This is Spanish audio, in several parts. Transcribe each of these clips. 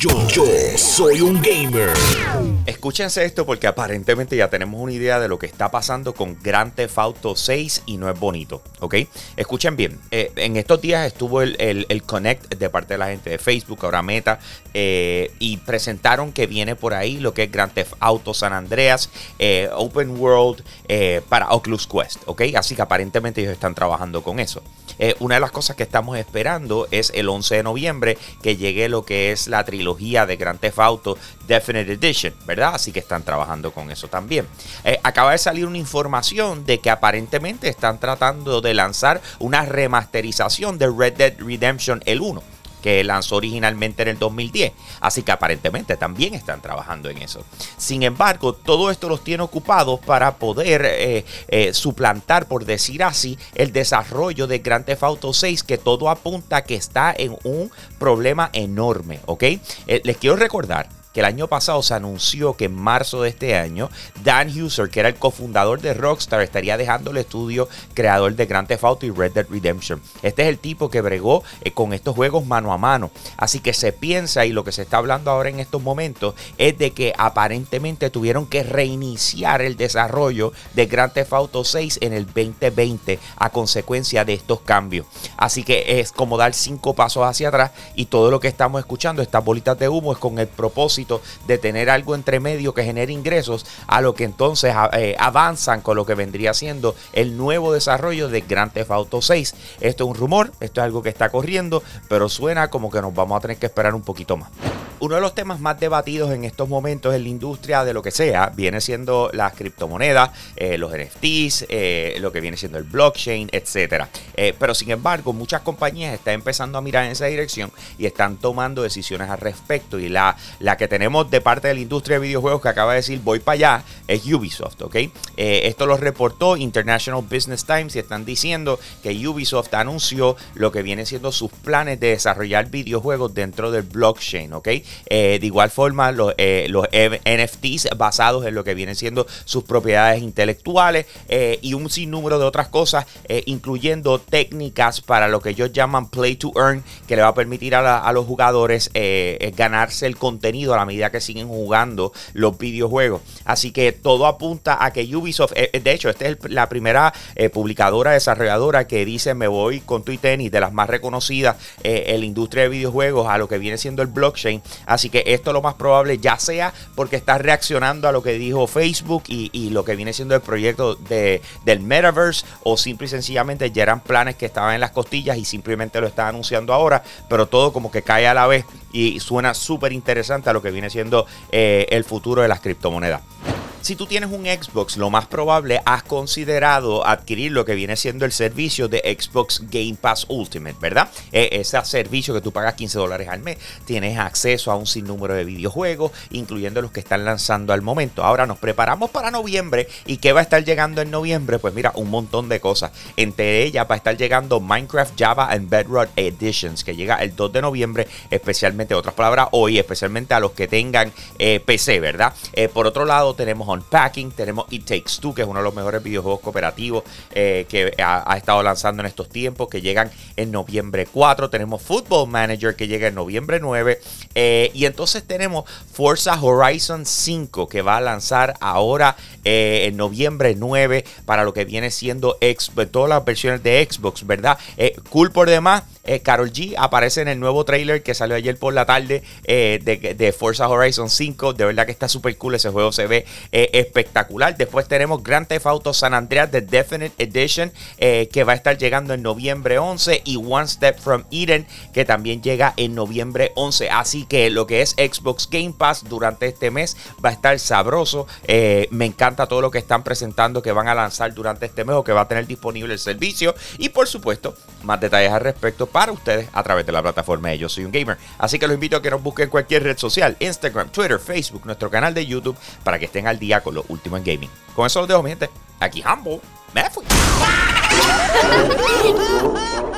Yo, yo soy un gamer. Escúchense esto porque aparentemente ya tenemos una idea de lo que está pasando con Grand Theft Auto 6 y no es bonito, ¿ok? Escuchen bien, eh, en estos días estuvo el, el, Connect de parte de la gente de Facebook, ahora Meta, eh, y presentaron que viene por ahí lo que es Grand Theft Auto San Andreas, eh, Open World para Oculus Quest, ¿ok? Así que aparentemente ellos están trabajando con eso. una de las cosas que estamos esperando es el 11 de noviembre que llegue lo que es la trilogía de Grand Theft Auto Definite Edition, ¿verdad? Así que están trabajando con eso también. Eh, acaba de salir una información de que aparentemente están tratando de lanzar una remasterización de Red Dead Redemption el 1 que lanzó originalmente en el 2010. Así que aparentemente también están trabajando en eso. Sin embargo, todo esto los tiene ocupados para poder eh, eh, suplantar, por decir así, el desarrollo de Grand Theft Auto 6, que todo apunta que está en un problema enorme. ¿Ok? les quiero recordar el año pasado se anunció que en marzo de este año Dan Husser, que era el cofundador de Rockstar, estaría dejando el estudio creador de Grand Theft Auto y Red Dead Redemption. Este es el tipo que bregó eh, con estos juegos mano a mano. Así que se piensa y lo que se está hablando ahora en estos momentos es de que aparentemente tuvieron que reiniciar el desarrollo de Grand Theft Auto 6 en el 2020 a consecuencia de estos cambios. Así que es como dar cinco pasos hacia atrás y todo lo que estamos escuchando, estas bolitas de humo, es con el propósito de tener algo entre medio que genere ingresos, a lo que entonces eh, avanzan con lo que vendría siendo el nuevo desarrollo de Grand Theft Auto 6. Esto es un rumor, esto es algo que está corriendo, pero suena como que nos vamos a tener que esperar un poquito más. Uno de los temas más debatidos en estos momentos en la industria de lo que sea viene siendo las criptomonedas, eh, los NFTs, eh, lo que viene siendo el blockchain, etc. pero sin embargo, muchas compañías están empezando a mirar en esa dirección y están tomando decisiones al respecto. Y la, la que tenemos de parte de la industria de videojuegos que acaba de decir voy para allá es Ubisoft, ¿ok? Eh, esto lo reportó International Business Times y están diciendo que Ubisoft anunció lo que viene siendo sus planes de desarrollar videojuegos dentro del blockchain, ¿ok? Eh, de igual forma, los, eh, los NFTs basados en lo que vienen siendo sus propiedades intelectuales y un sinnúmero de otras cosas, incluyendo técnicas para lo que ellos llaman play to earn, que le va a permitir a, los jugadores ganarse el contenido a medida que siguen jugando los videojuegos. Así que todo apunta a que Ubisoft, eh, eh, de hecho, esta es la primera eh, publicadora desarrolladora que dice me voy con tu tenis de las más reconocidas en la industria de videojuegos a lo que viene siendo el blockchain. Así que esto lo más probable ya sea porque está reaccionando a lo que dijo Facebook y, lo que viene siendo el proyecto de, del metaverse o simple y sencillamente ya eran planes que estaban en las costillas y simplemente lo están anunciando ahora, pero todo como que cae a la vez y suena súper interesante a lo que viene siendo eh, el futuro de las criptomonedas. Si tú tienes un Xbox, lo más probable has considerado adquirir lo que viene siendo el servicio de Xbox Game Pass Ultimate, ¿verdad? E, ese servicio que tú pagas 15 dólares al mes, tienes acceso a un sinnúmero de videojuegos, incluyendo los que están lanzando al momento. Ahora nos preparamos para noviembre y ¿qué va a estar llegando en noviembre? Pues mira, un montón de cosas. Entre ellas va a estar llegando Minecraft Java and Bedrock Editions, que llega el 2 de noviembre, especialmente, otras palabras, hoy, especialmente a los que tengan eh, PC, ¿verdad? Eh, por otro lado, tenemos Unpacking, tenemos It Takes Two, que es uno de los mejores videojuegos cooperativos eh, que ha, estado lanzando en estos tiempos, que llegan en noviembre 4. Tenemos Football Manager, que llega en noviembre 9. Eh, y entonces tenemos Forza Horizon 5, que va a lanzar ahora eh, en noviembre 9 para lo que viene siendo todas las versiones de Xbox, ¿verdad? cool por demás. Carol G aparece en el nuevo trailer que salió ayer por la tarde de, de, Forza Horizon 5. De verdad que está súper cool. Ese juego se ve eh, espectacular. Después tenemos Grand Theft Auto San Andreas The Definite Edition eh, que va a estar llegando en noviembre 11 y One Step from Eden que también llega en noviembre 11. Así que lo que es Xbox Game Pass durante este mes va a estar sabroso. Eh, me encanta todo lo que están presentando que van a lanzar durante este mes o que va a tener disponible el servicio. Y por supuesto, más detalles al respecto para ustedes a través de la plataforma de Yo Soy un Gamer. Así que los invito a que nos busquen en cualquier red social, Instagram, Twitter, Facebook, nuestro canal de YouTube, para que estén al día con lo último en gaming. Con eso los dejo, mi gente. Aquí Humble. Me fui.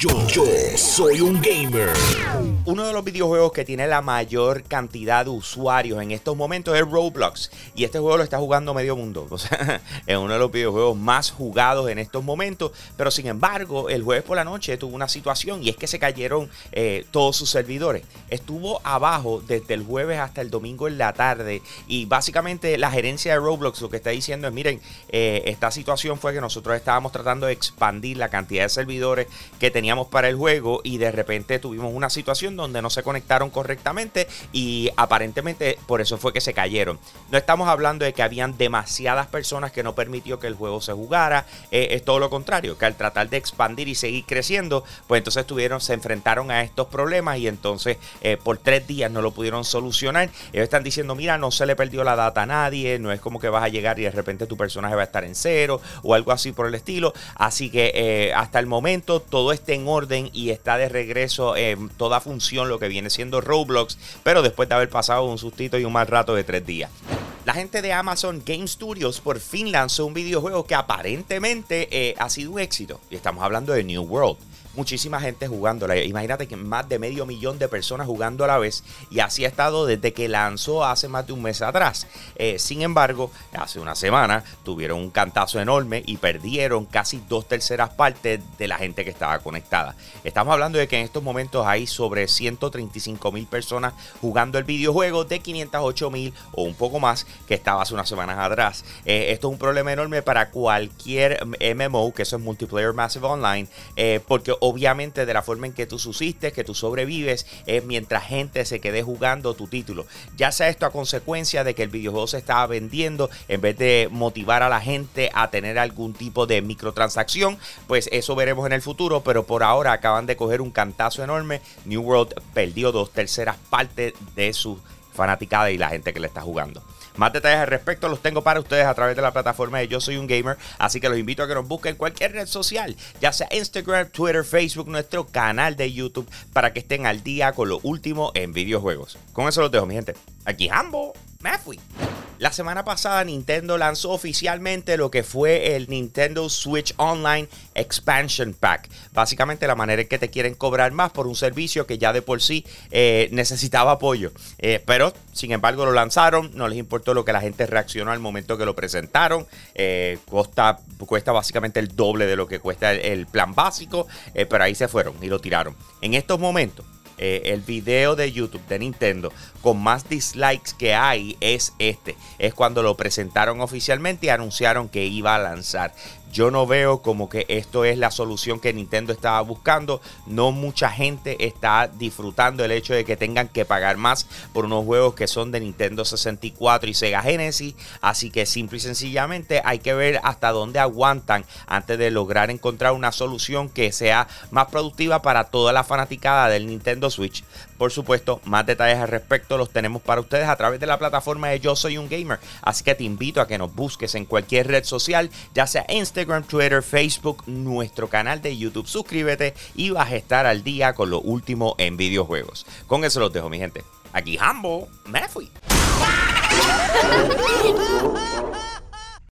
Yo, soy un gamer. Uno de los videojuegos que tiene la mayor cantidad de usuarios en estos momentos es Roblox. Y este juego lo está jugando medio mundo. O sea, es uno de los videojuegos más jugados en estos momentos. Pero sin embargo, el jueves por la noche tuvo una situación y es que se cayeron eh, todos sus servidores. Estuvo abajo desde el jueves hasta el domingo en la tarde. Y básicamente la gerencia de Roblox lo que está diciendo es, miren, eh, esta situación fue que nosotros estábamos tratando de expandir la cantidad de servidores que teníamos para el juego y de repente tuvimos una situación donde no se conectaron correctamente y aparentemente por eso fue que se cayeron. No estamos hablando de que habían demasiadas personas que no permitió que el juego se jugara, eh, es todo lo contrario, que al tratar de expandir y seguir creciendo, pues entonces tuvieron, se enfrentaron a estos problemas y entonces eh, por tres días no lo pudieron solucionar. Ellos están diciendo, mira, no se le perdió la data a nadie, no es como que vas a llegar y de repente tu personaje va a estar en cero o algo así por el estilo. Así que eh, hasta el momento todo en orden y está de regreso en toda función lo que viene siendo Roblox, pero después de haber pasado un sustito y un mal rato de tres días. La gente de Amazon Game Studios por fin lanzó un videojuego que aparentemente eh, ha sido un éxito. Y estamos hablando de New World muchísima gente jugándola. Imagínate que más de medio millón de personas jugando a la vez y así ha estado desde que lanzó hace más de un mes atrás. Eh, sin embargo, hace una semana tuvieron un cantazo enorme y perdieron casi dos terceras partes de la gente que estaba conectada. Estamos hablando de que en estos momentos hay sobre 135 mil personas jugando el videojuego de 508 mil o un poco más que estaba hace unas semanas atrás. Eh, esto es un problema enorme para cualquier MMO, que eso es Multiplayer Massive Online, eh, porque obviamente de la forma en que tú subsistes, que tú sobrevives, es mientras gente se quede jugando tu título. Ya sea esto a consecuencia de que el videojuego se estaba vendiendo, en vez de motivar a la gente a tener algún tipo de microtransacción, pues eso veremos en el futuro, pero por ahora acaban de coger un cantazo enorme. New World perdió dos terceras partes de su fanaticada y la gente que le está jugando. Más detalles al respecto los tengo para ustedes a través de la plataforma de Yo Soy un Gamer, así que los invito a que nos busquen en cualquier red social, ya sea Instagram, Twitter, Facebook, nuestro canal de YouTube, para que estén al día con lo último en videojuegos. Con eso los dejo, mi gente. Aquí Hambo, me fui. La semana pasada Nintendo lanzó oficialmente lo que fue el Nintendo Switch Online Expansion Pack. Básicamente la manera en que te quieren cobrar más por un servicio que ya de por sí eh, necesitaba apoyo. Eh, pero sin embargo lo lanzaron, no les importó lo que la gente reaccionó al momento que lo presentaron. Eh, cuesta, básicamente el doble de lo que cuesta el plan básico, pero ahí se fueron y lo tiraron. En estos momentos eh, el video de YouTube de Nintendo con más dislikes que hay es este. Es cuando lo presentaron oficialmente y anunciaron que iba a lanzar. Yo no veo como que esto es la solución que Nintendo estaba buscando. No mucha gente está disfrutando el hecho de que tengan que pagar más por unos juegos que son de Nintendo 64 y Sega Genesis. Así que simple y sencillamente hay que ver hasta dónde aguantan antes de lograr encontrar una solución que sea más productiva para toda la fanaticada del Nintendo Switch. Por supuesto, más detalles al respecto los tenemos para ustedes a través de la plataforma de Yo Soy un Gamer. Así que te invito a que nos busques en cualquier red social, ya sea Instagram, Twitter, Facebook, nuestro canal de YouTube. Suscríbete y vas a estar al día con lo último en videojuegos. Con eso los dejo, mi gente. Aquí Hambo, me fui.